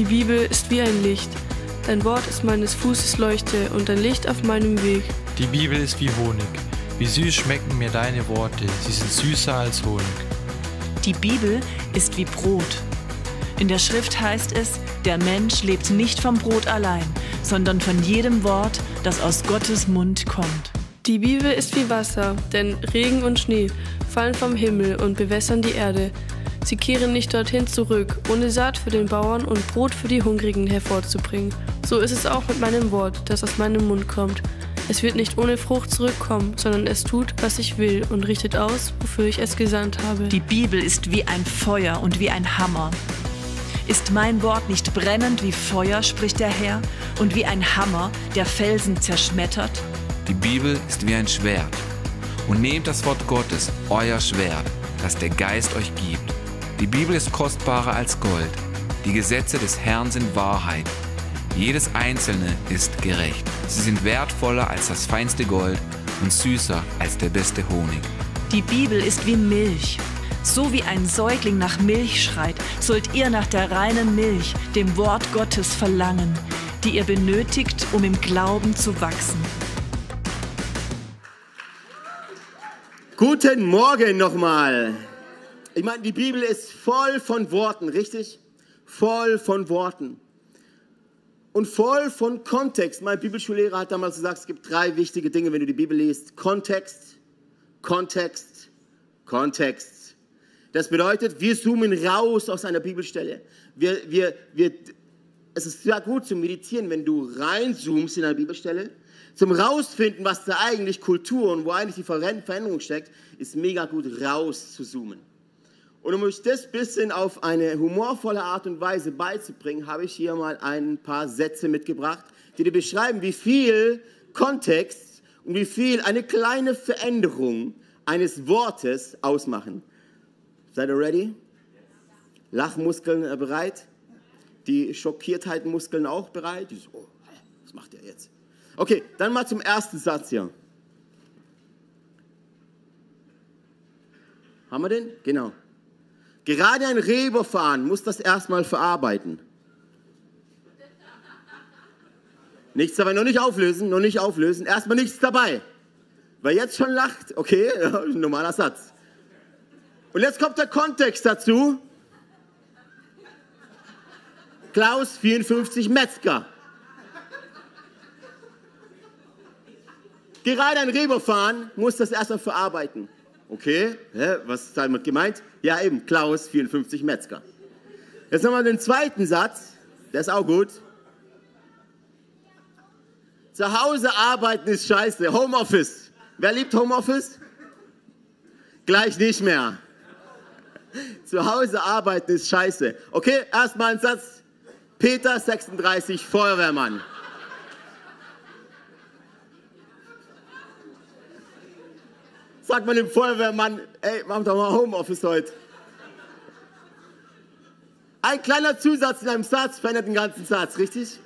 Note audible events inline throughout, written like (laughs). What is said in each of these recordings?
Die Bibel ist wie ein Licht. Dein Wort ist meines Fußes Leuchte und ein Licht auf meinem Weg. Die Bibel ist wie Honig. Wie süß schmecken mir deine Worte. Sie sind süßer als Honig. Die Bibel ist wie Brot. In der Schrift heißt es, der Mensch lebt nicht vom Brot allein, sondern von jedem Wort, das aus Gottes Mund kommt. Die Bibel ist wie Wasser, denn Regen und Schnee fallen vom Himmel und bewässern die Erde. Sie kehren nicht dorthin zurück, ohne Saat für den Bauern und Brot für die Hungrigen hervorzubringen. So ist es auch mit meinem Wort, das aus meinem Mund kommt. Es wird nicht ohne Frucht zurückkommen, sondern es tut, was ich will und richtet aus, wofür ich es gesandt habe. Die Bibel ist wie ein Feuer und wie ein Hammer. Ist mein Wort nicht brennend wie Feuer, spricht der Herr, und wie ein Hammer, der Felsen zerschmettert? Die Bibel ist wie ein Schwert. Und nehmt das Wort Gottes, euer Schwert, das der Geist euch gibt. Die Bibel ist kostbarer als Gold. Die Gesetze des Herrn sind Wahrheit. Jedes einzelne ist gerecht. Sie sind wertvoller als das feinste Gold und süßer als der beste Honig. Die Bibel ist wie Milch. So wie ein Säugling nach Milch schreit, sollt ihr nach der reinen Milch, dem Wort Gottes verlangen, die ihr benötigt, um im Glauben zu wachsen. Guten Morgen nochmal. Ich meine, die Bibel ist voll von Worten, richtig? Voll von Worten. Und voll von Kontext. Mein Bibelschullehrer hat damals gesagt, es gibt drei wichtige Dinge, wenn du die Bibel liest. Kontext, Kontext, Kontext. Das bedeutet, wir zoomen raus aus einer Bibelstelle. Wir, wir, wir, es ist sehr gut zu meditieren, wenn du reinzoomst in eine Bibelstelle. Zum rausfinden, was da eigentlich Kultur und wo eigentlich die Veränderung steckt, ist mega gut raus zu zoomen. Und um euch das bisschen auf eine humorvolle Art und Weise beizubringen, habe ich hier mal ein paar Sätze mitgebracht, die dir beschreiben, wie viel Kontext und wie viel eine kleine Veränderung eines Wortes ausmachen. Seid ihr ready? Lachmuskeln äh, bereit? Die Schockiertheitmuskeln auch bereit? So, oh, was macht der jetzt? Okay, dann mal zum ersten Satz hier. Haben wir den? Genau. Gerade ein Reberfahren muss das erstmal verarbeiten. Nichts dabei, noch nicht auflösen, noch nicht auflösen. Erstmal nichts dabei. Wer jetzt schon lacht, okay, (laughs) normaler Satz. Und jetzt kommt der Kontext dazu. Klaus, 54, Metzger. Gerade ein Reberfahren muss das erstmal verarbeiten. Okay, hä, was ist damit gemeint? Ja, eben, Klaus, 54 Metzger. Jetzt nochmal den zweiten Satz, der ist auch gut. Zu Hause arbeiten ist scheiße. Homeoffice. Wer liebt Homeoffice? Gleich nicht mehr. Zu Hause arbeiten ist scheiße. Okay, erstmal ein Satz. Peter, 36, Feuerwehrmann. Sagt man dem Feuerwehrmann, ey, mach doch mal Homeoffice heute. Ein kleiner Zusatz in einem Satz verändert den ganzen Satz, richtig?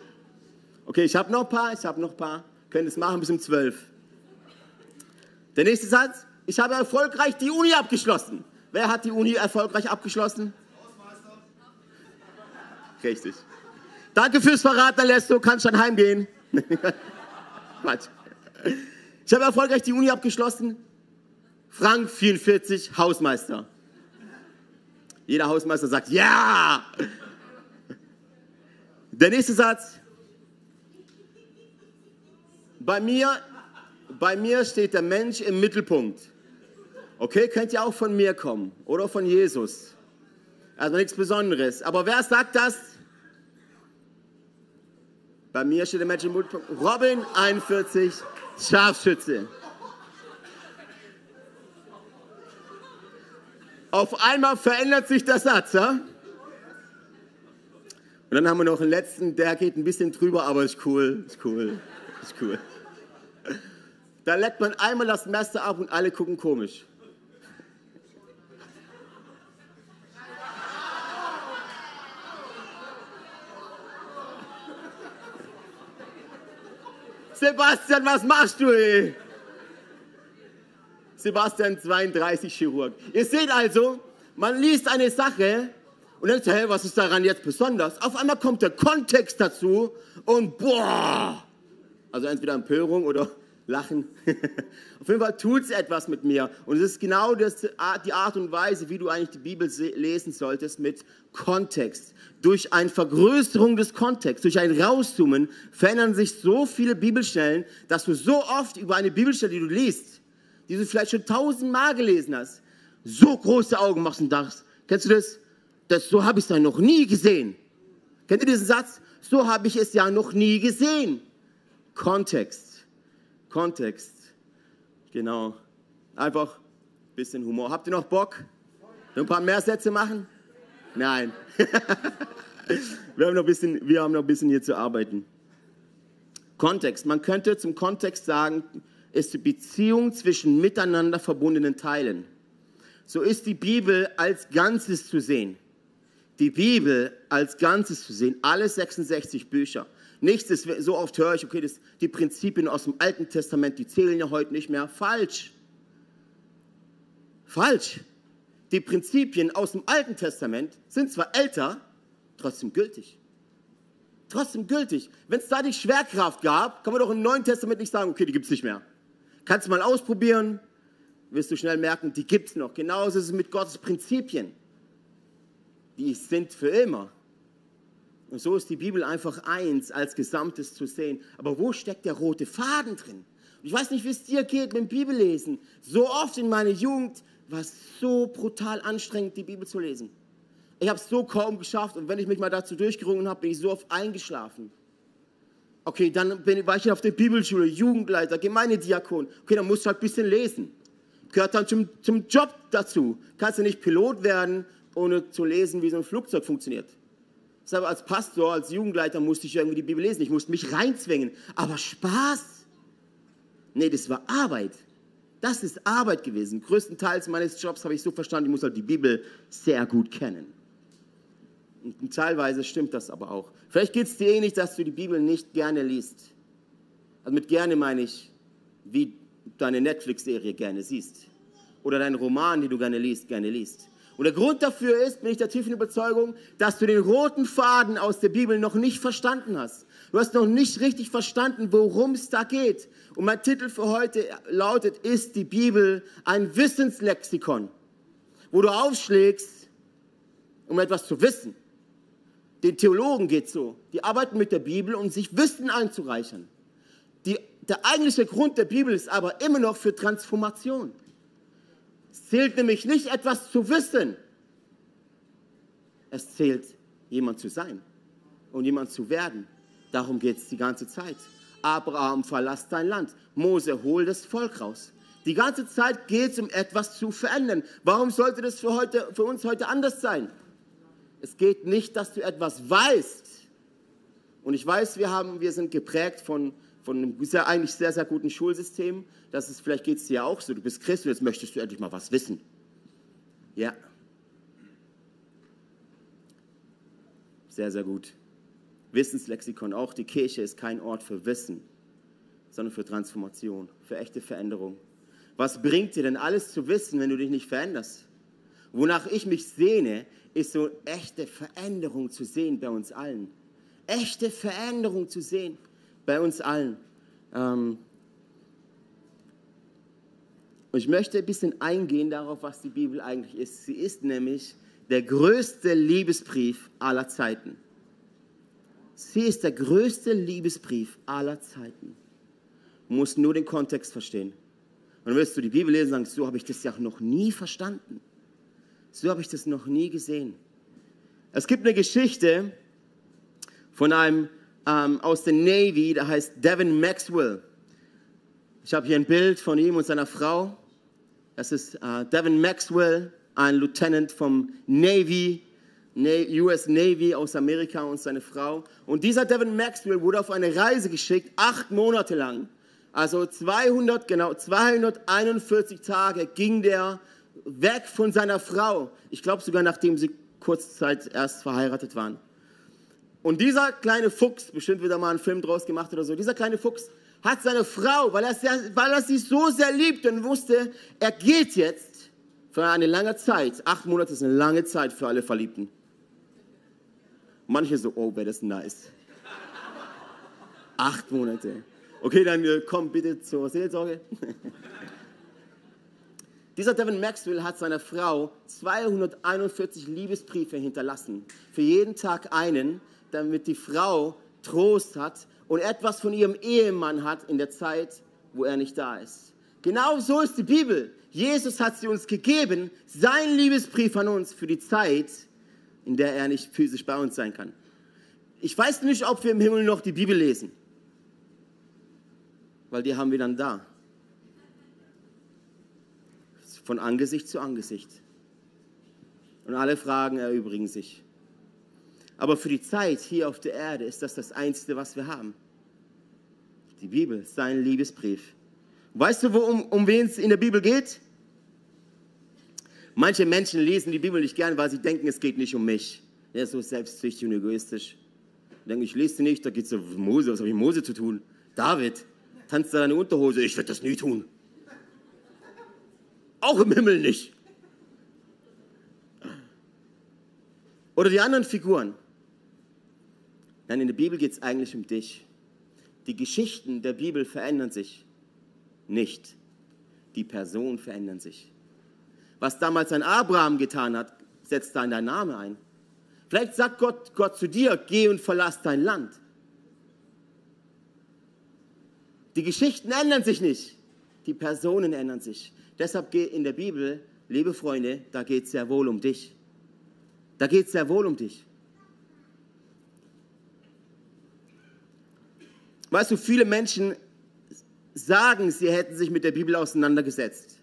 Okay, ich habe noch ein paar, ich habe noch ein paar. Können es machen bis um zwölf. Der nächste Satz. Ich habe erfolgreich die Uni abgeschlossen. Wer hat die Uni erfolgreich abgeschlossen? Hausmeister. Richtig. Danke fürs Verraten, Lesto. Kannst schon heimgehen. (laughs) Quatsch. Ich habe erfolgreich die Uni abgeschlossen. Frank 44, Hausmeister. Jeder Hausmeister sagt, ja! Der nächste Satz. Bei mir, bei mir steht der Mensch im Mittelpunkt. Okay, könnt ihr auch von mir kommen oder von Jesus. Also nichts Besonderes. Aber wer sagt das? Bei mir steht der Mensch im Mittelpunkt. Robin 41, Scharfschütze. Auf einmal verändert sich der Satz. Ja? Und dann haben wir noch einen letzten, der geht ein bisschen drüber, aber ist cool, ist cool, ist cool. Da leckt man einmal das Messer ab und alle gucken komisch. Sebastian, was machst du, ey? Sebastian 32 Chirurg. Ihr seht also, man liest eine Sache Und du, hey, was ist daran jetzt besonders? Auf einmal kommt der Kontext dazu und boah! Also entweder Empörung oder Lachen. (laughs) Auf jeden Fall tut es etwas mit mir. Und es ist genau das, die Art und Weise, wie du eigentlich die Bibel lesen solltest, mit Kontext. Durch eine Vergrößerung des Kontexts, durch ein Rauszoomen, verändern sich so viele Bibelstellen, dass du so oft über eine Bibelstelle, die du liest, die du vielleicht schon tausendmal gelesen hast, so große Augen machst und sagst, kennst du das? das so habe ich es ja noch nie gesehen. Kennt ihr diesen Satz? So habe ich es ja noch nie gesehen. Kontext. Kontext. Genau. Einfach ein bisschen Humor. Habt ihr noch Bock? Ein paar mehr Sätze machen? Nein. (laughs) wir, haben noch ein bisschen, wir haben noch ein bisschen hier zu arbeiten. Kontext. Man könnte zum Kontext sagen, ist die Beziehung zwischen miteinander verbundenen Teilen. So ist die Bibel als Ganzes zu sehen. Die Bibel als Ganzes zu sehen, alle 66 Bücher. Nichts ist, so oft höre ich, okay, das, die Prinzipien aus dem Alten Testament, die zählen ja heute nicht mehr. Falsch. Falsch. Die Prinzipien aus dem Alten Testament sind zwar älter, trotzdem gültig. Trotzdem gültig. Wenn es da die Schwerkraft gab, kann man doch im Neuen Testament nicht sagen, okay, die gibt es nicht mehr. Kannst du mal ausprobieren, wirst du schnell merken, die gibt es noch. Genauso ist es mit Gottes Prinzipien. Die sind für immer. Und so ist die Bibel einfach eins als Gesamtes zu sehen. Aber wo steckt der rote Faden drin? Ich weiß nicht, wie es dir geht mit dem Bibellesen. So oft in meiner Jugend war es so brutal anstrengend, die Bibel zu lesen. Ich habe es so kaum geschafft und wenn ich mich mal dazu durchgerungen habe, bin ich so oft eingeschlafen. Okay, dann bin, war ich auf der Bibelschule, Jugendleiter, Gemeindediakon. Okay, dann musst du halt ein bisschen lesen. Gehört dann zum, zum Job dazu. Kannst du nicht Pilot werden, ohne zu lesen, wie so ein Flugzeug funktioniert. Deshalb als Pastor, als Jugendleiter musste ich irgendwie die Bibel lesen. Ich musste mich reinzwängen. Aber Spaß? Nee, das war Arbeit. Das ist Arbeit gewesen. Größtenteils meines Jobs habe ich so verstanden, ich muss halt die Bibel sehr gut kennen. Teilweise stimmt das aber auch. Vielleicht geht es dir ähnlich, eh dass du die Bibel nicht gerne liest. Also mit gerne meine ich, wie deine Netflix-Serie gerne siehst. Oder deinen Roman, den du gerne liest, gerne liest. Und der Grund dafür ist, bin ich der tiefen Überzeugung, dass du den roten Faden aus der Bibel noch nicht verstanden hast. Du hast noch nicht richtig verstanden, worum es da geht. Und mein Titel für heute lautet, ist die Bibel ein Wissenslexikon, wo du aufschlägst, um etwas zu wissen. Den Theologen geht so. Die arbeiten mit der Bibel, um sich Wissen einzureichern. Die, der eigentliche Grund der Bibel ist aber immer noch für Transformation. Es zählt nämlich nicht etwas zu wissen. Es zählt jemand zu sein und jemand zu werden. Darum geht es die ganze Zeit. Abraham, verlass dein Land. Mose, hol das Volk raus. Die ganze Zeit geht es um etwas zu verändern. Warum sollte das für, heute, für uns heute anders sein? Es geht nicht, dass du etwas weißt. Und ich weiß, wir, haben, wir sind geprägt von von einem sehr, eigentlich sehr, sehr guten Schulsystem. Das ist, vielleicht geht es dir auch so, du bist Christ und jetzt möchtest du endlich mal was wissen. Ja. Sehr, sehr gut. Wissenslexikon, auch die Kirche ist kein Ort für Wissen, sondern für Transformation, für echte Veränderung. Was bringt dir denn alles zu wissen, wenn du dich nicht veränderst? Wonach ich mich sehne, ist so echte Veränderung zu sehen bei uns allen. Echte Veränderung zu sehen bei uns allen. Ähm und ich möchte ein bisschen eingehen darauf, was die Bibel eigentlich ist. Sie ist nämlich der größte Liebesbrief aller Zeiten. Sie ist der größte Liebesbrief aller Zeiten. Du musst nur den Kontext verstehen. Und dann wirst du die Bibel lesen und sagen, so habe ich das ja noch nie verstanden. So habe ich das noch nie gesehen. Es gibt eine Geschichte von einem ähm, aus der Navy, der heißt Devin Maxwell. Ich habe hier ein Bild von ihm und seiner Frau. Das ist äh, Devin Maxwell, ein Lieutenant vom Navy, US Navy aus Amerika und seine Frau. Und dieser Devin Maxwell wurde auf eine Reise geschickt, acht Monate lang. Also 200, genau 241 Tage ging der weg von seiner Frau. Ich glaube sogar nachdem sie kurz Zeit erst verheiratet waren. Und dieser kleine Fuchs, bestimmt wieder mal einen Film draus gemacht oder so, dieser kleine Fuchs hat seine Frau, weil er, weil er sie so sehr liebt und wusste, er geht jetzt für eine lange Zeit. Acht Monate ist eine lange Zeit für alle Verliebten. Manche so, oh, wäre das nice. Acht Monate. Okay, dann äh, komm bitte zur Seelsorge. (laughs) Dieser Devin Maxwell hat seiner Frau 241 Liebesbriefe hinterlassen. Für jeden Tag einen, damit die Frau Trost hat und etwas von ihrem Ehemann hat in der Zeit, wo er nicht da ist. Genau so ist die Bibel. Jesus hat sie uns gegeben, sein Liebesbrief an uns für die Zeit, in der er nicht physisch bei uns sein kann. Ich weiß nicht, ob wir im Himmel noch die Bibel lesen, weil die haben wir dann da. Von Angesicht zu Angesicht. Und alle Fragen erübrigen sich. Aber für die Zeit hier auf der Erde ist das das Einzige, was wir haben. Die Bibel, sein Liebesbrief. Weißt du, worum, um wen es in der Bibel geht? Manche Menschen lesen die Bibel nicht gern, weil sie denken, es geht nicht um mich. Ist so selbstsüchtig und egoistisch. Ich denke, ich lese sie nicht, da geht es um Mose. Was habe ich mit Mose zu tun? David, tanzt da deine Unterhose? Ich werde das nie tun. Auch im Himmel nicht. Oder die anderen Figuren. Nein, in der Bibel geht es eigentlich um dich. Die Geschichten der Bibel verändern sich nicht. Die Personen verändern sich. Was damals ein Abraham getan hat, setzt da in dein Name ein. Vielleicht sagt Gott, Gott zu dir, geh und verlass dein Land. Die Geschichten ändern sich nicht, die Personen ändern sich. Deshalb geht in der Bibel, liebe Freunde, da geht es sehr wohl um dich. Da geht es sehr wohl um dich. Weißt du, viele Menschen sagen, sie hätten sich mit der Bibel auseinandergesetzt.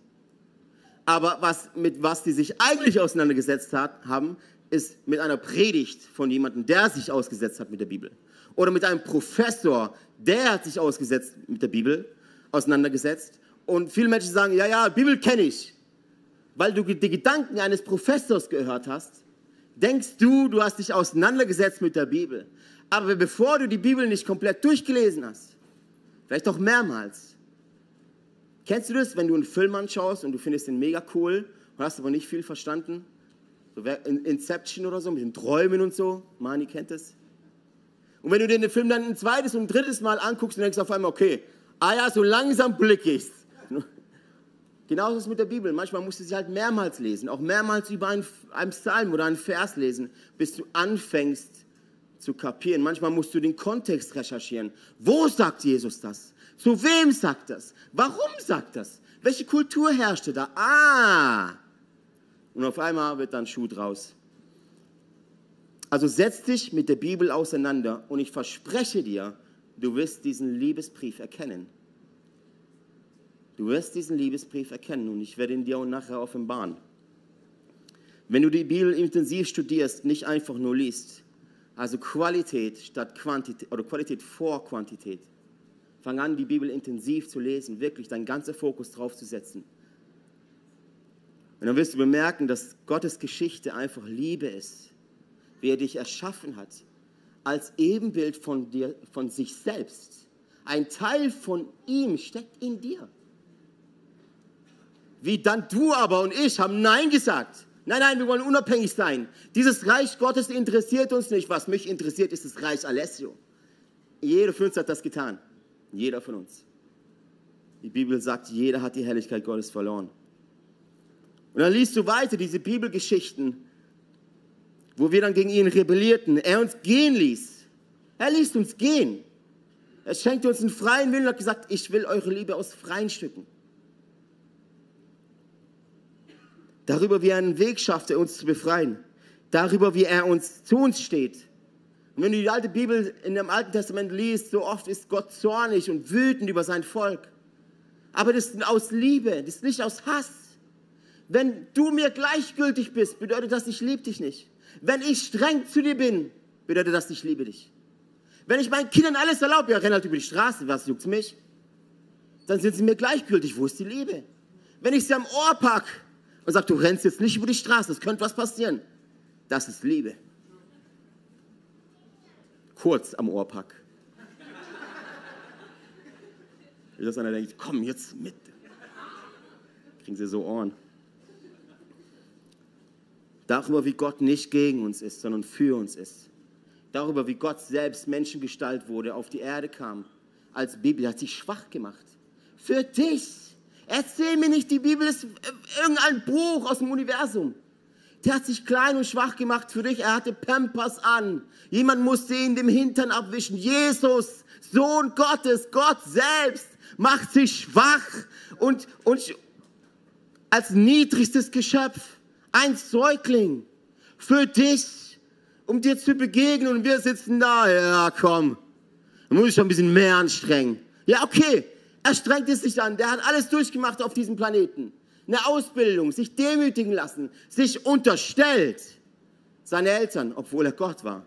Aber was, mit was sie sich eigentlich auseinandergesetzt hat, haben, ist mit einer Predigt von jemandem, der sich ausgesetzt hat mit der Bibel. Oder mit einem Professor, der hat sich ausgesetzt mit der Bibel, auseinandergesetzt. Und viele Menschen sagen, ja, ja, Bibel kenne ich. Weil du die Gedanken eines Professors gehört hast, denkst du, du hast dich auseinandergesetzt mit der Bibel. Aber bevor du die Bibel nicht komplett durchgelesen hast, vielleicht auch mehrmals, kennst du das, wenn du einen Film anschaust und du findest den mega cool und hast aber nicht viel verstanden? So Inception oder so, mit den Träumen und so. Mani kennt das. Und wenn du dir den Film dann ein zweites und ein drittes Mal anguckst und denkst auf einmal, okay, ah ja, so langsam blick ich's. Genauso ist es mit der Bibel. Manchmal musst du sie halt mehrmals lesen, auch mehrmals über einen, einen Psalm oder einen Vers lesen, bis du anfängst, zu kapieren. Manchmal musst du den Kontext recherchieren. Wo sagt Jesus das? Zu wem sagt das? Warum sagt das? Welche Kultur herrschte da? Ah! Und auf einmal wird dann Schuh draus. Also setz dich mit der Bibel auseinander und ich verspreche dir, du wirst diesen Liebesbrief erkennen. Du wirst diesen Liebesbrief erkennen und ich werde ihn dir auch nachher offenbaren. Wenn du die Bibel intensiv studierst, nicht einfach nur liest, also Qualität statt Quantität oder Qualität vor Quantität. Fang an, die Bibel intensiv zu lesen, wirklich deinen ganzen Fokus drauf zu setzen. Und dann wirst du bemerken, dass Gottes Geschichte einfach Liebe ist, wie er dich erschaffen hat, als Ebenbild von, dir, von sich selbst. Ein Teil von ihm steckt in dir. Wie dann du aber und ich haben Nein gesagt. Nein, nein, wir wollen unabhängig sein. Dieses Reich Gottes interessiert uns nicht. Was mich interessiert, ist das Reich Alessio. Jeder von uns hat das getan. Jeder von uns. Die Bibel sagt, jeder hat die Herrlichkeit Gottes verloren. Und dann liest du weiter diese Bibelgeschichten, wo wir dann gegen ihn rebellierten. Er uns gehen ließ. Er ließ uns gehen. Er schenkte uns einen freien Willen und hat gesagt, ich will eure Liebe aus freien Stücken. Darüber, wie er einen Weg schafft, uns zu befreien, darüber, wie er uns zu uns steht. Und wenn du die alte Bibel in dem Alten Testament liest, so oft ist Gott zornig und wütend über sein Volk. Aber das ist aus Liebe, das ist nicht aus Hass. Wenn du mir gleichgültig bist, bedeutet das, ich liebe dich nicht. Wenn ich streng zu dir bin, bedeutet das, ich liebe dich. Wenn ich meinen Kindern alles erlaube, ja, renn halt über die Straße, was juckt's mich? Dann sind sie mir gleichgültig. Wo ist die Liebe? Wenn ich sie am Ohr pack, und sagt, du rennst jetzt nicht über die Straße, es könnte was passieren. Das ist Liebe. Kurz am Ohrpack. Wie das einer denkt, komm jetzt mit. Kriegen sie so Ohren. Darüber, wie Gott nicht gegen uns ist, sondern für uns ist. darüber, wie Gott selbst Menschengestalt wurde, auf die Erde kam, als Bibel, hat sich schwach gemacht. Für dich. Erzähl mir nicht, die Bibel ist irgendein Buch aus dem Universum. Der hat sich klein und schwach gemacht für dich. Er hatte Pampers an. Jemand musste ihn dem Hintern abwischen. Jesus, Sohn Gottes, Gott selbst, macht sich schwach und, und als niedrigstes Geschöpf, ein Säugling, für dich, um dir zu begegnen. Und wir sitzen da, ja komm, da muss ich schon ein bisschen mehr anstrengen. Ja, okay, er strengt es sich an. Der hat alles durchgemacht auf diesem Planeten. Eine Ausbildung, sich demütigen lassen, sich unterstellt. Seine Eltern, obwohl er Gott war.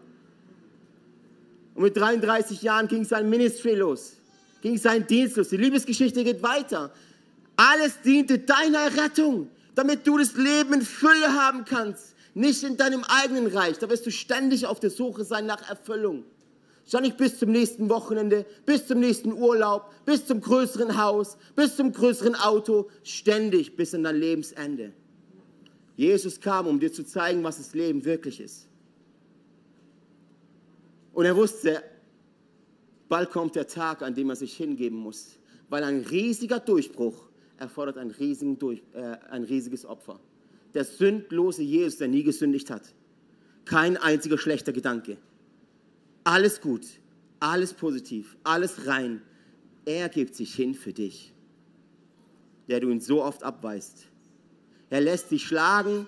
Und mit 33 Jahren ging sein Ministry los, ging sein Dienst los. Die Liebesgeschichte geht weiter. Alles diente deiner Rettung, damit du das Leben in Fülle haben kannst. Nicht in deinem eigenen Reich. Da wirst du ständig auf der Suche sein nach Erfüllung. Wahrscheinlich bis zum nächsten Wochenende, bis zum nächsten Urlaub, bis zum größeren Haus, bis zum größeren Auto, ständig bis an dein Lebensende. Jesus kam, um dir zu zeigen, was das Leben wirklich ist. Und er wusste, bald kommt der Tag, an dem er sich hingeben muss, weil ein riesiger Durchbruch erfordert ein, Durch, äh, ein riesiges Opfer. Der sündlose Jesus, der nie gesündigt hat. Kein einziger schlechter Gedanke alles gut, alles positiv, alles rein. Er gibt sich hin für dich, der du ihn so oft abweist. Er lässt dich schlagen,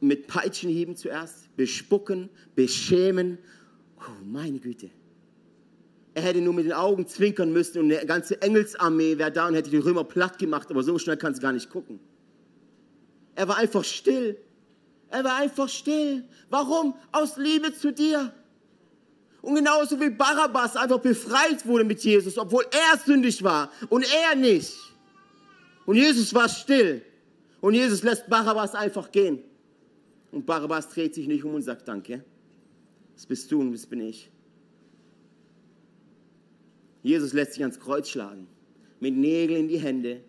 mit Peitschenhieben zuerst, bespucken, beschämen. Oh, meine Güte. Er hätte nur mit den Augen zwinkern müssen und eine ganze Engelsarmee wäre da und hätte die Römer platt gemacht, aber so schnell kannst du gar nicht gucken. Er war einfach still. Er war einfach still. Warum? Aus Liebe zu dir. Und genauso wie Barabbas einfach befreit wurde mit Jesus, obwohl er sündig war und er nicht. Und Jesus war still. Und Jesus lässt Barabbas einfach gehen. Und Barabbas dreht sich nicht um und sagt Danke. Das bist du und das bin ich. Jesus lässt sich ans Kreuz schlagen. Mit Nägeln in die Hände,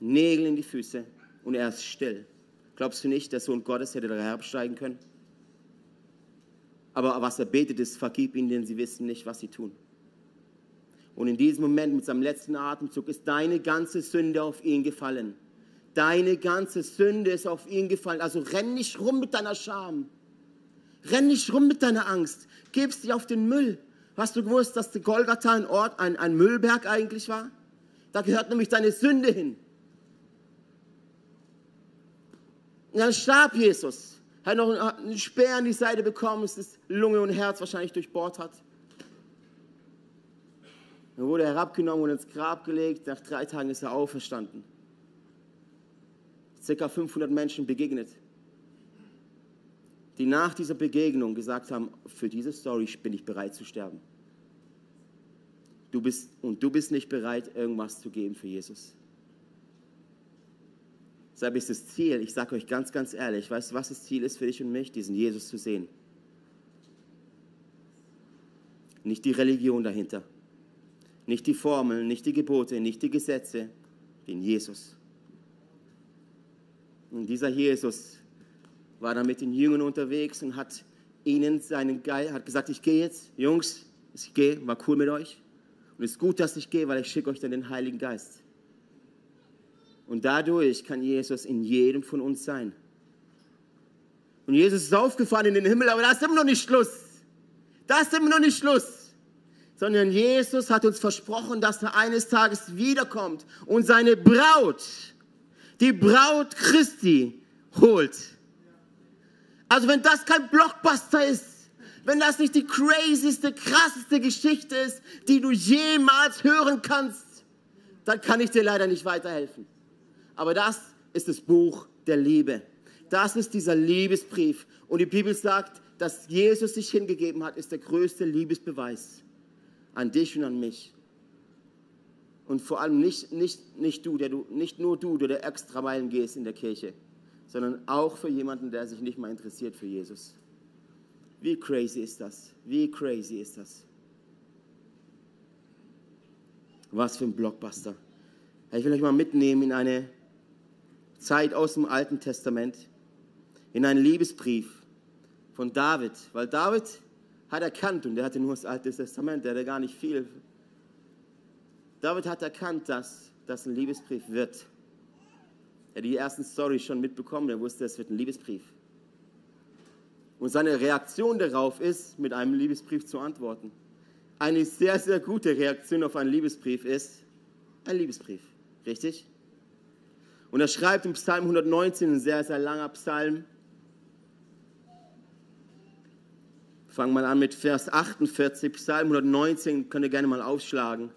Nägeln in die Füße und er ist still. Glaubst du nicht, der Sohn Gottes hätte da herabsteigen können? Aber was er betet ist, vergib ihnen, denn sie wissen nicht, was sie tun. Und in diesem Moment mit seinem letzten Atemzug ist deine ganze Sünde auf ihn gefallen. Deine ganze Sünde ist auf ihn gefallen. Also renn nicht rum mit deiner Scham. Renn nicht rum mit deiner Angst. Gib sie auf den Müll. Hast du gewusst, dass der Golgatha ein Ort, ein, ein Müllberg eigentlich war? Da gehört nämlich deine Sünde hin. Und dann starb Jesus hat noch einen Speer an die Seite bekommen, dass das Lunge und Herz wahrscheinlich durchbohrt hat. Dann wurde er herabgenommen und ins Grab gelegt. Nach drei Tagen ist er auferstanden. Circa 500 Menschen begegnet, die nach dieser Begegnung gesagt haben: Für diese Story bin ich bereit zu sterben. Du bist, und du bist nicht bereit, irgendwas zu geben für Jesus. Deshalb ist das Ziel, ich sage euch ganz, ganz ehrlich, weißt du, was das Ziel ist für dich und mich? Diesen Jesus zu sehen. Nicht die Religion dahinter, nicht die Formeln, nicht die Gebote, nicht die Gesetze, den Jesus. Und dieser Jesus war dann mit den Jüngern unterwegs und hat ihnen seinen Geist, hat gesagt, ich gehe jetzt, Jungs, ich gehe, war cool mit euch. Und es ist gut, dass ich gehe, weil ich schicke euch dann den Heiligen Geist. Und dadurch kann Jesus in jedem von uns sein. Und Jesus ist aufgefahren in den Himmel, aber da ist immer noch nicht Schluss. Da ist immer noch nicht Schluss. Sondern Jesus hat uns versprochen, dass er eines Tages wiederkommt und seine Braut, die Braut Christi, holt. Also wenn das kein Blockbuster ist, wenn das nicht die crazyste, krasseste Geschichte ist, die du jemals hören kannst, dann kann ich dir leider nicht weiterhelfen. Aber das ist das Buch der Liebe. Das ist dieser Liebesbrief. Und die Bibel sagt, dass Jesus sich hingegeben hat, ist der größte Liebesbeweis an dich und an mich. Und vor allem nicht, nicht, nicht, du, der du, nicht nur du, der extra Meilen gehst in der Kirche, sondern auch für jemanden, der sich nicht mal interessiert für Jesus. Wie crazy ist das? Wie crazy ist das? Was für ein Blockbuster. Ich will euch mal mitnehmen in eine Zeit aus dem Alten Testament in einen Liebesbrief von David, weil David hat erkannt, und der hatte nur das Alte Testament, der hatte gar nicht viel. David hat erkannt, dass das ein Liebesbrief wird. Er hat die ersten Storys schon mitbekommen, er wusste, es wird ein Liebesbrief. Und seine Reaktion darauf ist, mit einem Liebesbrief zu antworten. Eine sehr, sehr gute Reaktion auf einen Liebesbrief ist ein Liebesbrief. Richtig? Und er schreibt im Psalm 119, ein sehr, sehr langer Psalm. Fangen mal an mit Vers 48, Psalm 119, könnt ihr gerne mal aufschlagen.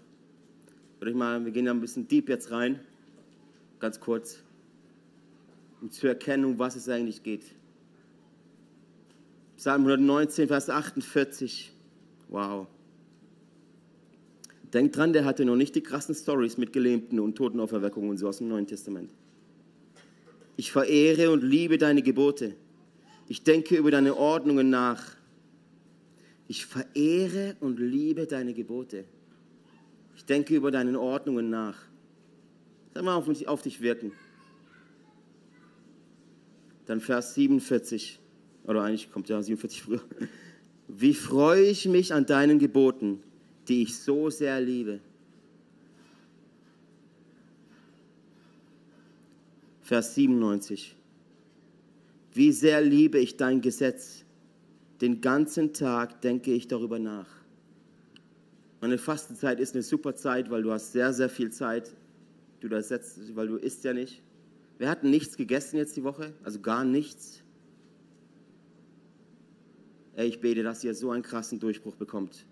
Würde ich mal, wir gehen da ein bisschen deep jetzt rein, ganz kurz, um zu erkennen, um was es eigentlich geht. Psalm 119, Vers 48. Wow. Denkt dran, der hatte noch nicht die krassen Stories mit Gelähmten und Totenauferweckungen und so aus dem Neuen Testament. Ich verehre und liebe deine Gebote. Ich denke über deine Ordnungen nach. Ich verehre und liebe deine Gebote. Ich denke über deine Ordnungen nach. Sag mal auf, auf dich wirken. Dann Vers 47, oder eigentlich kommt ja 47 früher. Wie freue ich mich an deinen Geboten, die ich so sehr liebe. Vers 97. Wie sehr liebe ich dein Gesetz. Den ganzen Tag denke ich darüber nach. Meine Fastenzeit ist eine super Zeit, weil du hast sehr, sehr viel Zeit. Du da setzt, weil du isst ja nicht. Wir hatten nichts gegessen jetzt die Woche, also gar nichts. Ey, ich bete, dass ihr so einen krassen Durchbruch bekommt,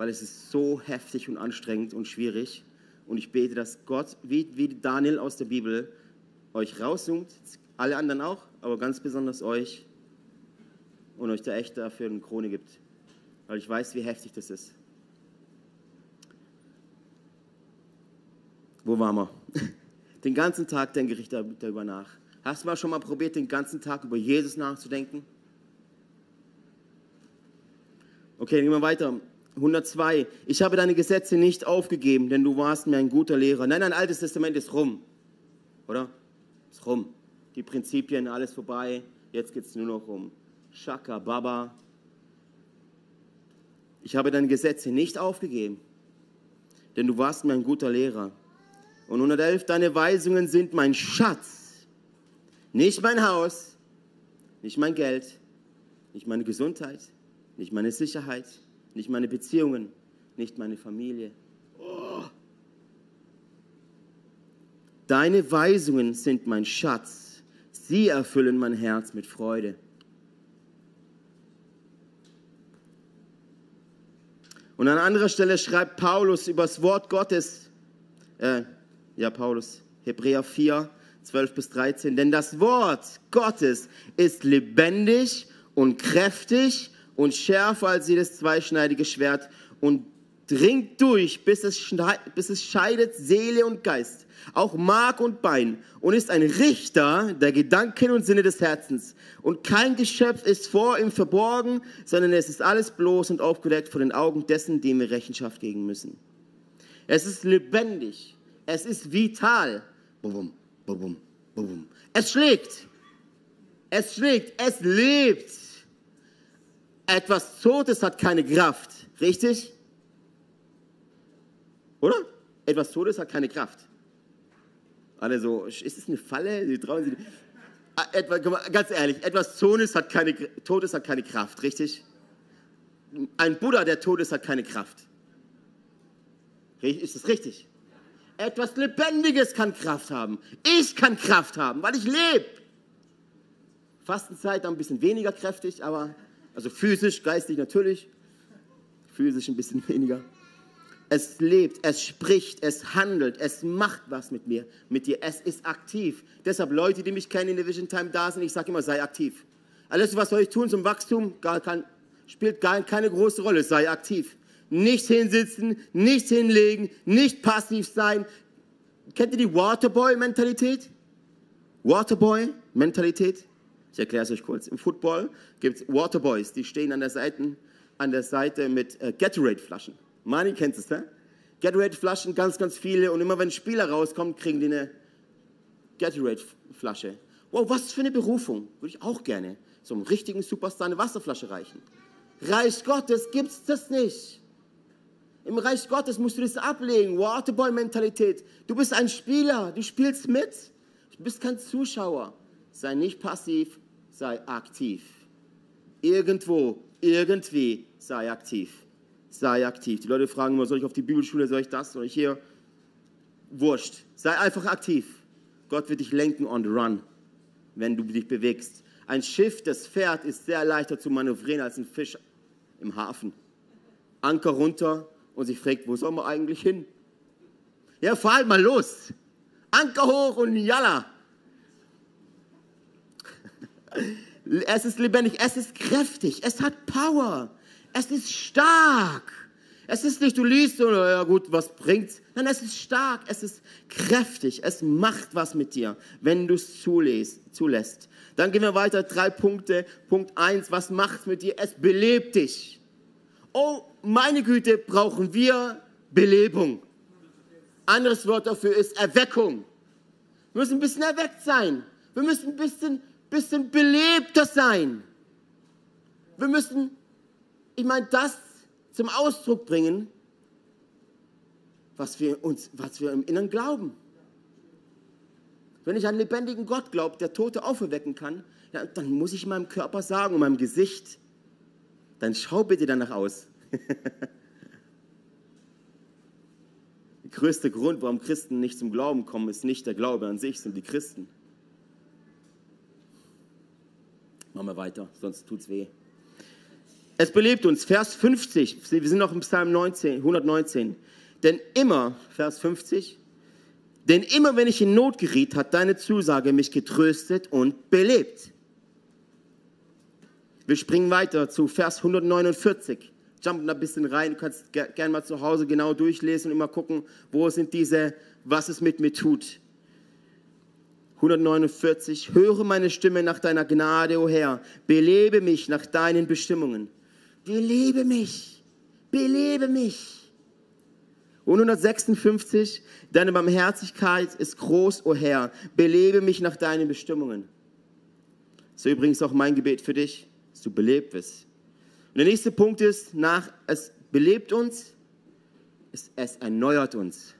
weil es ist so heftig und anstrengend und schwierig. Und ich bete, dass Gott, wie, wie Daniel aus der Bibel, euch rauszoomt, alle anderen auch, aber ganz besonders euch und euch da echt dafür eine Krone gibt. Weil ich weiß, wie heftig das ist. Wo waren wir? (laughs) Den ganzen Tag denke ich darüber nach. Hast du mal schon mal probiert, den ganzen Tag über Jesus nachzudenken? Okay, gehen wir weiter. 102. Ich habe deine Gesetze nicht aufgegeben, denn du warst mir ein guter Lehrer. Nein, ein Altes Testament ist rum. Oder? ist rum. Die Prinzipien, alles vorbei. Jetzt geht es nur noch um Shaka, Baba. Ich habe deine Gesetze nicht aufgegeben, denn du warst mir ein guter Lehrer. Und 111, deine Weisungen sind mein Schatz. Nicht mein Haus, nicht mein Geld, nicht meine Gesundheit, nicht meine Sicherheit, nicht meine Beziehungen, nicht meine Familie. Deine Weisungen sind mein Schatz. Sie erfüllen mein Herz mit Freude. Und an anderer Stelle schreibt Paulus über das Wort Gottes, äh, ja, Paulus, Hebräer 4, 12 bis 13. Denn das Wort Gottes ist lebendig und kräftig und schärfer als jedes zweischneidige Schwert und dringt durch, bis es, bis es scheidet Seele und Geist auch Mark und Bein und ist ein Richter der Gedanken und Sinne des Herzens. Und kein Geschöpf ist vor ihm verborgen, sondern es ist alles bloß und aufgedeckt vor den Augen dessen, dem wir Rechenschaft geben müssen. Es ist lebendig, es ist vital. Bum, bum, bum, es schlägt, es schlägt, es lebt. Etwas Totes hat keine Kraft, richtig? Oder? Etwas Todes hat keine Kraft. Alle so, ist es eine Falle? Sie trauen sich. Ah, etwa, ganz ehrlich, etwas Todes hat, keine, Todes hat keine Kraft, richtig? Ein Buddha, der tot ist, hat keine Kraft. Ist das richtig? Etwas Lebendiges kann Kraft haben. Ich kann Kraft haben, weil ich lebe. Fastenzeit dann ein bisschen weniger kräftig, aber also physisch, geistig natürlich. Physisch ein bisschen (laughs) weniger es lebt, es spricht, es handelt, es macht was mit mir, mit dir. Es ist aktiv. Deshalb Leute, die mich kennen in der Vision Time da sind, ich sage immer, sei aktiv. Alles, was soll ich tun zum Wachstum, gar kein, spielt gar keine große Rolle. Sei aktiv. Nicht hinsitzen, nicht hinlegen, nicht passiv sein. Kennt ihr die Waterboy-Mentalität? Waterboy-Mentalität? Ich erkläre es euch kurz. Im Football gibt es Waterboys, die stehen an der Seite, an der Seite mit äh, Gatorade-Flaschen. Mani kennt es, ne? Gatorade-Flaschen, ganz, ganz viele. Und immer wenn ein Spieler rauskommt, kriegen die eine Gatorade-Flasche. Wow, was für eine Berufung. Würde ich auch gerne so einem richtigen Superstar eine Wasserflasche reichen. Reich Gottes gibt es das nicht. Im Reich Gottes musst du das ablegen. Waterboy-Mentalität. Du bist ein Spieler, du spielst mit. Du bist kein Zuschauer. Sei nicht passiv, sei aktiv. Irgendwo, irgendwie, sei aktiv. Sei aktiv. Die Leute fragen immer, soll ich auf die Bibelschule, soll ich das, soll ich hier? Wurscht. Sei einfach aktiv. Gott wird dich lenken on the run, wenn du dich bewegst. Ein Schiff, das fährt, ist sehr leichter zu manövrieren als ein Fisch im Hafen. Anker runter und sich fragt, wo sollen wir eigentlich hin? Ja, fahr halt mal los. Anker hoch und jalla. Es ist lebendig, es ist kräftig, es hat Power, es ist stark. Es ist nicht, du liest und ja gut, was bringt's? Nein, es ist stark, es ist kräftig, es macht was mit dir, wenn du es zulässt. Dann gehen wir weiter, drei Punkte. Punkt eins, was macht mit dir? Es belebt dich. Oh, meine Güte, brauchen wir Belebung. Anderes Wort dafür ist Erweckung. Wir müssen ein bisschen erweckt sein. Wir müssen ein bisschen, bisschen belebter sein. Wir müssen, ich meine, das zum Ausdruck bringen, was wir, uns, was wir im Inneren glauben. Wenn ich an einen lebendigen Gott glaube, der Tote auferwecken kann, ja, dann muss ich meinem Körper sagen und meinem Gesicht, dann schau bitte danach aus. (laughs) der größte Grund, warum Christen nicht zum Glauben kommen, ist nicht der Glaube an sich, sondern die Christen. Machen wir weiter, sonst tut's weh. Es belebt uns, Vers 50, wir sind noch im Psalm 19, 119. Denn immer, Vers 50, denn immer wenn ich in Not geriet, hat deine Zusage mich getröstet und belebt. Wir springen weiter zu Vers 149 jumpen da ein bisschen rein. Du kannst gerne mal zu Hause genau durchlesen und immer gucken, wo sind diese, was es mit mir tut. 149. Höre meine Stimme nach deiner Gnade, o oh Herr. Belebe mich nach deinen Bestimmungen. Belebe mich. Belebe mich. Und 156. Deine Barmherzigkeit ist groß, o oh Herr. Belebe mich nach deinen Bestimmungen. Ist übrigens auch mein Gebet für dich, dass du belebt wirst und der nächste Punkt ist, nach, es belebt uns, es, es erneuert uns.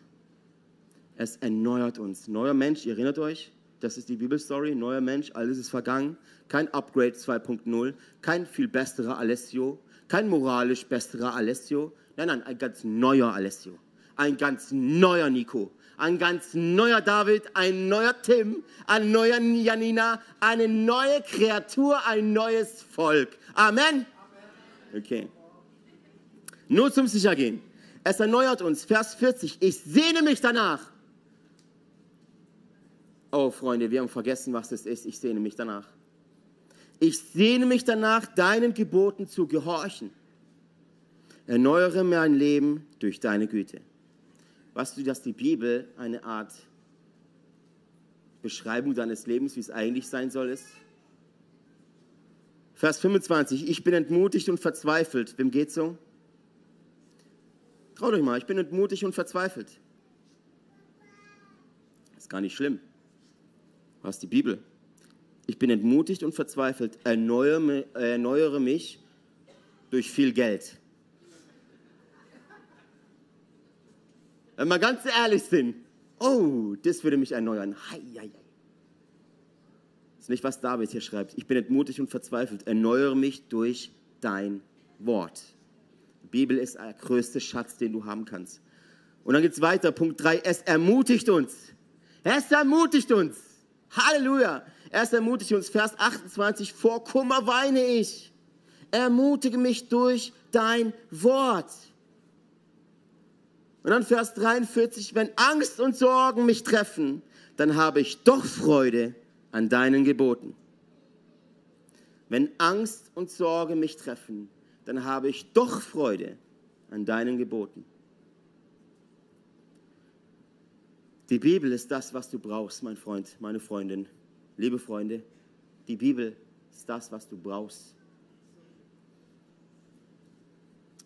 Es erneuert uns. Neuer Mensch, ihr erinnert euch, das ist die Bibelstory, neuer Mensch, alles ist vergangen. Kein Upgrade 2.0, kein viel besserer Alessio, kein moralisch besserer Alessio. Nein, nein, ein ganz neuer Alessio. Ein ganz neuer Nico. Ein ganz neuer David, ein neuer Tim, ein neuer Janina, eine neue Kreatur, ein neues Volk. Amen. Okay. Nur zum Sichergehen. Es erneuert uns. Vers 40. Ich sehne mich danach. Oh, Freunde, wir haben vergessen, was das ist. Ich sehne mich danach. Ich sehne mich danach, deinen Geboten zu gehorchen. Erneuere mein Leben durch deine Güte. Weißt du, dass die Bibel eine Art Beschreibung deines Lebens, wie es eigentlich sein soll, ist? Vers 25, ich bin entmutigt und verzweifelt. Wem geht's so? Traut euch mal, ich bin entmutigt und verzweifelt. Ist gar nicht schlimm. Was die Bibel? Ich bin entmutigt und verzweifelt. Erneuere, mich durch viel Geld. Wenn wir ganz ehrlich sind, oh, das würde mich erneuern. Hei, hei nicht, was David hier schreibt. Ich bin entmutigt und verzweifelt. Erneuere mich durch dein Wort. Die Bibel ist der größte Schatz, den du haben kannst. Und dann geht es weiter. Punkt 3. Es ermutigt uns. Es ermutigt uns. Halleluja. Es ermutigt uns. Vers 28. Vor Kummer weine ich. Ermutige mich durch dein Wort. Und dann Vers 43. Wenn Angst und Sorgen mich treffen, dann habe ich doch Freude an deinen Geboten. Wenn Angst und Sorge mich treffen, dann habe ich doch Freude an deinen Geboten. Die Bibel ist das, was du brauchst, mein Freund, meine Freundin, liebe Freunde. Die Bibel ist das, was du brauchst.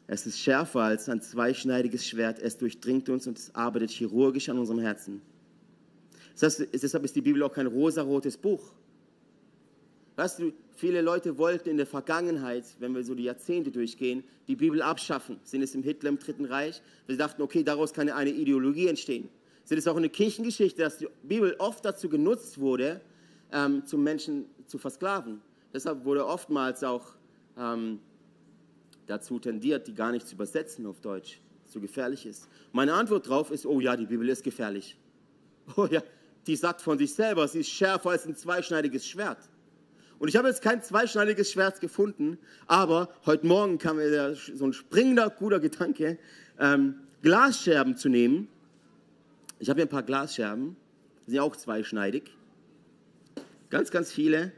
Es ist schärfer als ein zweischneidiges Schwert. Es durchdringt uns und es arbeitet chirurgisch an unserem Herzen. Das heißt, deshalb ist die Bibel auch kein rosarotes Buch. Weißt du, viele Leute wollten in der Vergangenheit, wenn wir so die Jahrzehnte durchgehen, die Bibel abschaffen. Sind es im Hitler im Dritten Reich? Wir dachten, okay, daraus kann eine Ideologie entstehen. Sind es auch in der Kirchengeschichte, dass die Bibel oft dazu genutzt wurde, ähm, zum Menschen zu versklaven. Deshalb wurde oftmals auch ähm, dazu tendiert, die gar nicht zu übersetzen auf Deutsch, so gefährlich ist. Meine Antwort darauf ist, oh ja, die Bibel ist gefährlich. (laughs) Oh ja, die sagt von sich selber, sie ist schärfer als ein zweischneidiges Schwert. Und ich habe jetzt kein zweischneidiges Schwert gefunden, aber heute Morgen kam mir so ein springender, guter Gedanke, ähm, Glasscherben zu nehmen. Ich habe hier ein paar Glasscherben, die sind auch zweischneidig. Ganz, ganz viele.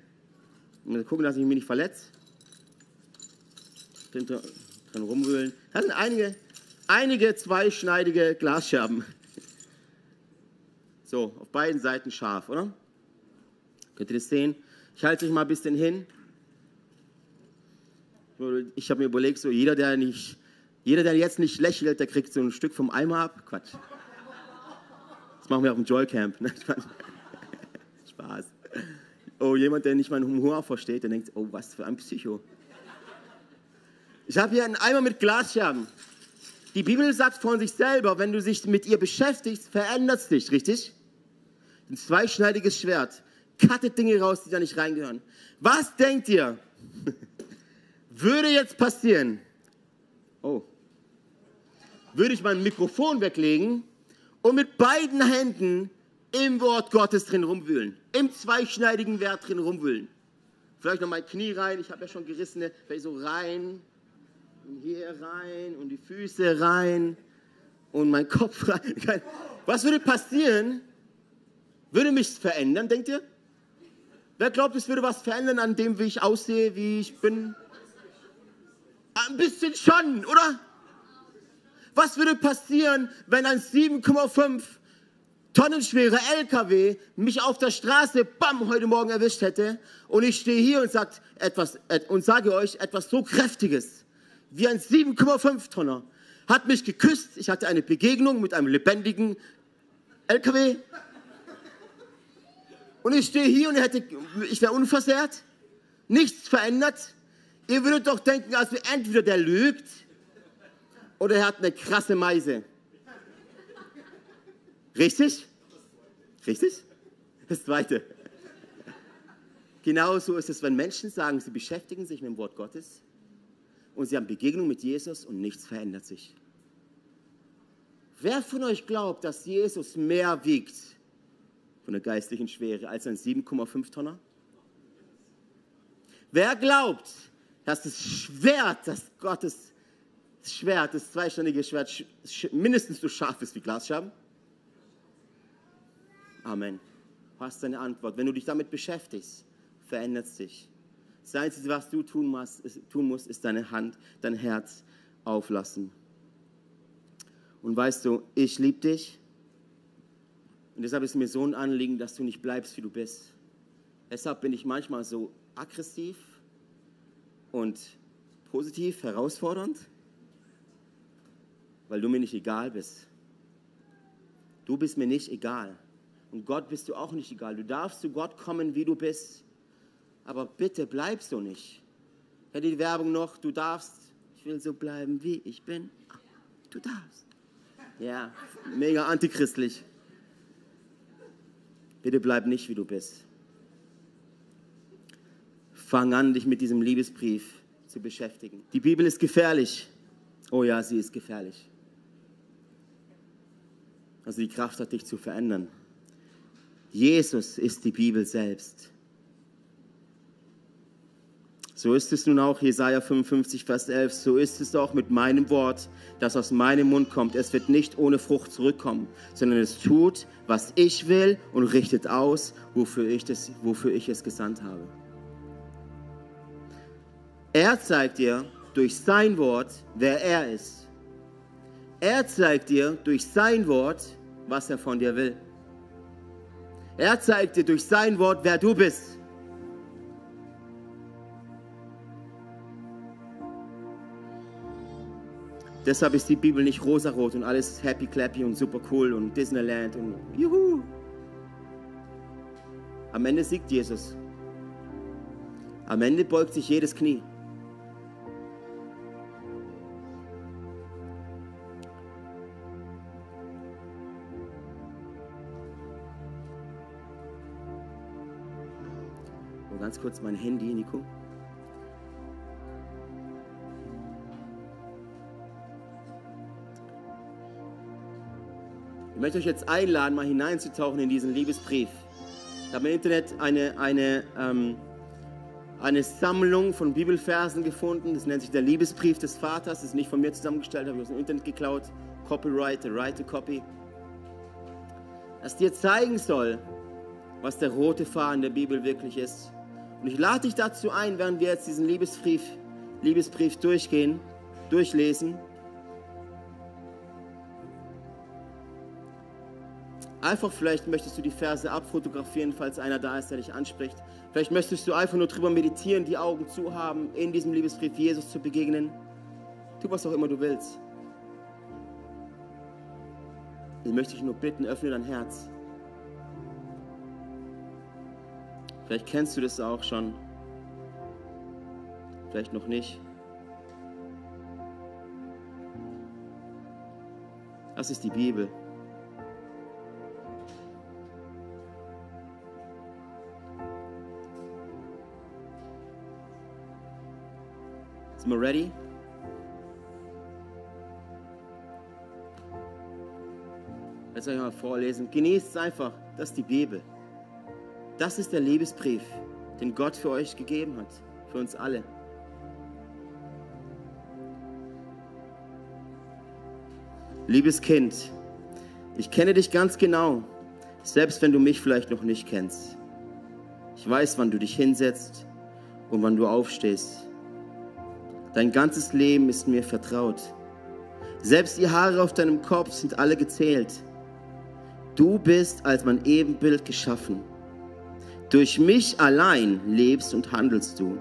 Und gucken, dass ich mich nicht verletze. Drin, rumwühlen. Da sind einige, einige zweischneidige Glasscherben. So, auf beiden Seiten scharf, oder? Könnt ihr das sehen? Ich halte dich mal ein bisschen hin. Ich habe mir überlegt, so jeder, der nicht, jeder, der jetzt nicht lächelt, der kriegt so ein Stück vom Eimer ab. Quatsch. Das machen wir auf dem Joy Camp. (laughs) Spaß. Oh, jemand, der nicht meinen Humor versteht, der denkt, oh, was für ein Psycho. Ich habe hier einen Eimer mit Glasscherben. Die Bibel sagt von sich selber, wenn du dich mit ihr beschäftigst, verändert es dich, richtig? Ein zweischneidiges Schwert. Cuttet Dinge raus, die da nicht reingehören. Was denkt ihr? (laughs) Würde jetzt passieren? Oh. Würde ich mein Mikrofon weglegen und mit beiden Händen im Wort Gottes drin rumwühlen, im zweischneidigen Wert drin rumwühlen. Vielleicht noch mein Knie rein, ich habe ja schon gerissene, vielleicht so rein, und hier rein und die Füße rein und mein Kopf rein. Was würde passieren? Würde mich verändern, denkt ihr? Wer glaubt, es würde was verändern an dem, wie ich aussehe, wie ich bin? Ein bisschen schon, oder? Was würde passieren, wenn ein 7,5 tonnenschwerer LKW mich auf der Straße, bam, heute Morgen erwischt hätte und ich stehe hier und, sagt etwas, und sage euch etwas so Kräftiges wie ein 7,5 Tonner hat mich geküsst. Ich hatte eine Begegnung mit einem lebendigen LKW. Und ich stehe hier und hätte, ich wäre unversehrt, nichts verändert. Ihr würdet doch denken, also entweder der lügt oder er hat eine krasse Meise. Richtig? Richtig? Das zweite. Genauso ist es, wenn Menschen sagen, sie beschäftigen sich mit dem Wort Gottes und sie haben Begegnung mit Jesus und nichts verändert sich. Wer von euch glaubt, dass Jesus mehr wiegt von der geistlichen Schwere als ein 7,5 Tonner? Wer glaubt, dass das Schwert, das Gottes Schwert, das zweiständige Schwert mindestens so scharf ist wie Glasscherben? Amen. Du hast deine Antwort. Wenn du dich damit beschäftigst, verändert es dich. Das Einzige, was du tun musst, ist, tun musst, ist deine Hand, dein Herz auflassen. Und weißt du, ich liebe dich. Und deshalb ist mir so ein Anliegen, dass du nicht bleibst, wie du bist. Deshalb bin ich manchmal so aggressiv und positiv, herausfordernd, weil du mir nicht egal bist. Du bist mir nicht egal. Und Gott bist du auch nicht egal. Du darfst zu Gott kommen, wie du bist. Aber bitte bleib so nicht. Ja, die Werbung noch, du darfst, ich will so bleiben, wie ich bin. Du darfst. Ja, mega antichristlich. Bitte bleib nicht, wie du bist. Fang an, dich mit diesem Liebesbrief zu beschäftigen. Die Bibel ist gefährlich. Oh ja, sie ist gefährlich. Also die Kraft hat dich zu verändern. Jesus ist die Bibel selbst. So ist es nun auch, Jesaja 55, Vers 11, so ist es auch mit meinem Wort, das aus meinem Mund kommt. Es wird nicht ohne Frucht zurückkommen, sondern es tut, was ich will und richtet aus, wofür ich, das, wofür ich es gesandt habe. Er zeigt dir durch sein Wort, wer er ist. Er zeigt dir durch sein Wort, was er von dir will. Er zeigt dir durch sein Wort, wer du bist. Deshalb ist die Bibel nicht rosarot und alles happy clappy und super cool und Disneyland und juhu. Am Ende siegt Jesus. Am Ende beugt sich jedes Knie. Oh, ganz kurz mein Handy, Nico. Ich möchte euch jetzt einladen, mal hineinzutauchen in diesen Liebesbrief. Ich habe im Internet eine, eine, ähm, eine Sammlung von Bibelversen gefunden. Das nennt sich der Liebesbrief des Vaters. Das ist nicht von mir zusammengestellt, habe ich aus dem Internet geklaut. Copyright, the right to copy. Das dir zeigen soll, was der rote Faden der Bibel wirklich ist. Und ich lade dich dazu ein, während wir jetzt diesen Liebesbrief, Liebesbrief durchgehen, durchlesen, Einfach vielleicht möchtest du die Verse abfotografieren, falls einer da ist, der dich anspricht. Vielleicht möchtest du einfach nur drüber meditieren, die Augen zu haben, in diesem Liebesbrief Jesus zu begegnen. Tu was auch immer du willst. Ich möchte dich nur bitten, öffne dein Herz. Vielleicht kennst du das auch schon. Vielleicht noch nicht. Das ist die Bibel. Sind wir ready? Lass euch mal vorlesen. Genießt es einfach. Das ist die Bibel. Das ist der Liebesbrief, den Gott für euch gegeben hat. Für uns alle. Liebes Kind, ich kenne dich ganz genau, selbst wenn du mich vielleicht noch nicht kennst. Ich weiß, wann du dich hinsetzt und wann du aufstehst. Dein ganzes Leben ist mir vertraut. Selbst die Haare auf deinem Kopf sind alle gezählt. Du bist als mein Ebenbild geschaffen. Durch mich allein lebst und handelst du.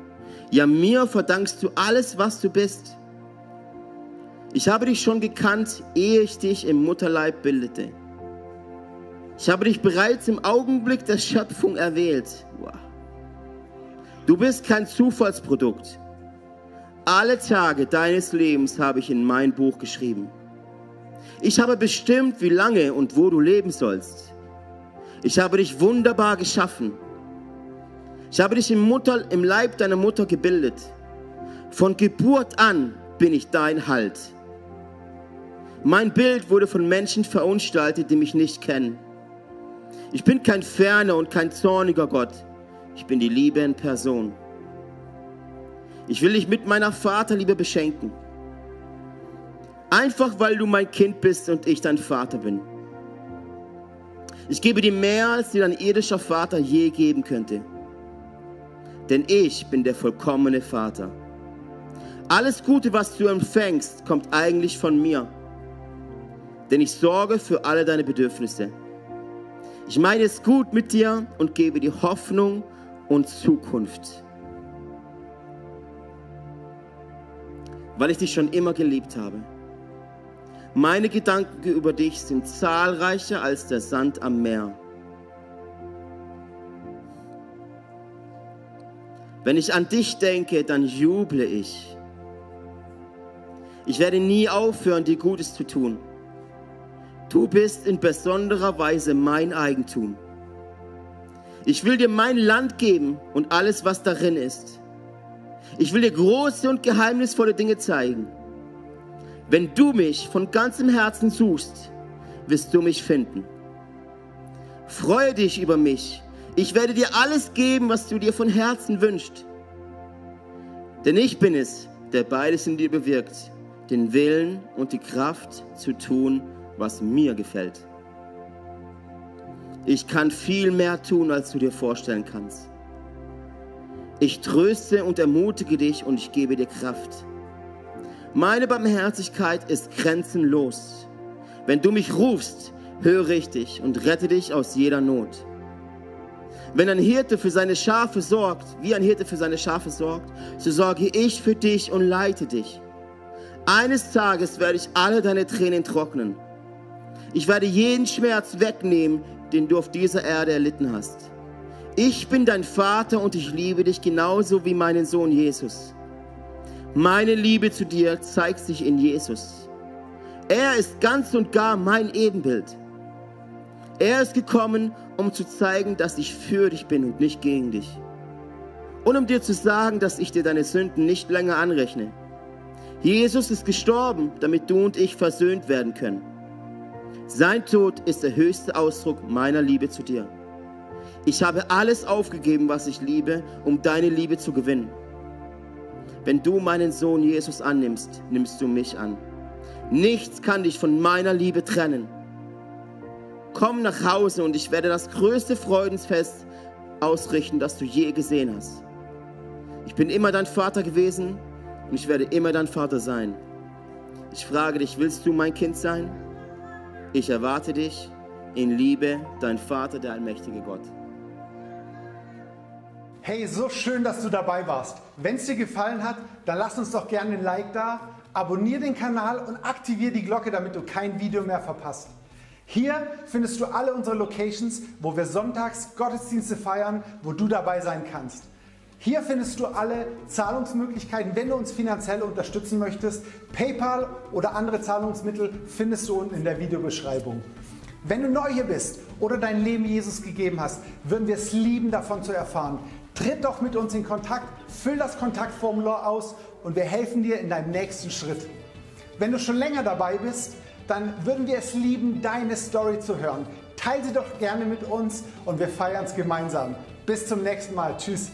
Ja, mir verdankst du alles, was du bist. Ich habe dich schon gekannt, ehe ich dich im Mutterleib bildete. Ich habe dich bereits im Augenblick der Schöpfung erwählt. Du bist kein Zufallsprodukt. Alle Tage deines Lebens habe ich in mein Buch geschrieben. Ich habe bestimmt, wie lange und wo du leben sollst. Ich habe dich wunderbar geschaffen. Ich habe dich im, Mutter, im Leib deiner Mutter gebildet. Von Geburt an bin ich dein Halt. Mein Bild wurde von Menschen verunstaltet, die mich nicht kennen. Ich bin kein ferner und kein zorniger Gott. Ich bin die Liebe in Person. Ich will dich mit meiner Vaterliebe beschenken. Einfach weil du mein Kind bist und ich dein Vater bin. Ich gebe dir mehr, als dir dein irdischer Vater je geben könnte. Denn ich bin der vollkommene Vater. Alles Gute, was du empfängst, kommt eigentlich von mir. Denn ich sorge für alle deine Bedürfnisse. Ich meine es gut mit dir und gebe dir Hoffnung und Zukunft. weil ich dich schon immer geliebt habe. Meine Gedanken über dich sind zahlreicher als der Sand am Meer. Wenn ich an dich denke, dann juble ich. Ich werde nie aufhören, dir Gutes zu tun. Du bist in besonderer Weise mein Eigentum. Ich will dir mein Land geben und alles, was darin ist. Ich will dir große und geheimnisvolle Dinge zeigen. Wenn du mich von ganzem Herzen suchst, wirst du mich finden. Freue dich über mich. Ich werde dir alles geben, was du dir von Herzen wünschst. Denn ich bin es, der beides in dir bewirkt, den Willen und die Kraft zu tun, was mir gefällt. Ich kann viel mehr tun, als du dir vorstellen kannst. Ich tröste und ermutige dich und ich gebe dir Kraft. Meine Barmherzigkeit ist grenzenlos. Wenn du mich rufst, höre ich dich und rette dich aus jeder Not. Wenn ein Hirte für seine Schafe sorgt, wie ein Hirte für seine Schafe sorgt, so sorge ich für dich und leite dich. Eines Tages werde ich alle deine Tränen trocknen. Ich werde jeden Schmerz wegnehmen, den du auf dieser Erde erlitten hast. Ich bin dein Vater und ich liebe dich genauso wie meinen Sohn Jesus. Meine Liebe zu dir zeigt sich in Jesus. Er ist ganz und gar mein Ebenbild. Er ist gekommen, um zu zeigen, dass ich für dich bin und nicht gegen dich. Und um dir zu sagen, dass ich dir deine Sünden nicht länger anrechne. Jesus ist gestorben, damit du und ich versöhnt werden können. Sein Tod ist der höchste Ausdruck meiner Liebe zu dir. Ich habe alles aufgegeben, was ich liebe, um deine Liebe zu gewinnen. Wenn du meinen Sohn Jesus annimmst, nimmst du mich an. Nichts kann dich von meiner Liebe trennen. Komm nach Hause und ich werde das größte Freudensfest ausrichten, das du je gesehen hast. Ich bin immer dein Vater gewesen und ich werde immer dein Vater sein. Ich frage dich, willst du mein Kind sein? Ich erwarte dich in Liebe, dein Vater, der allmächtige Gott. Hey, so schön, dass du dabei warst. Wenn es dir gefallen hat, dann lass uns doch gerne ein Like da, abonniere den Kanal und aktiviere die Glocke, damit du kein Video mehr verpasst. Hier findest du alle unsere Locations, wo wir sonntags Gottesdienste feiern, wo du dabei sein kannst. Hier findest du alle Zahlungsmöglichkeiten, wenn du uns finanziell unterstützen möchtest. PayPal oder andere Zahlungsmittel findest du unten in der Videobeschreibung. Wenn du neu hier bist oder dein Leben Jesus gegeben hast, würden wir es lieben, davon zu erfahren. Tritt doch mit uns in Kontakt, füll das Kontaktformular aus und wir helfen dir in deinem nächsten Schritt. Wenn du schon länger dabei bist, dann würden wir es lieben, deine Story zu hören. Teile sie doch gerne mit uns und wir feiern es gemeinsam. Bis zum nächsten Mal. Tschüss.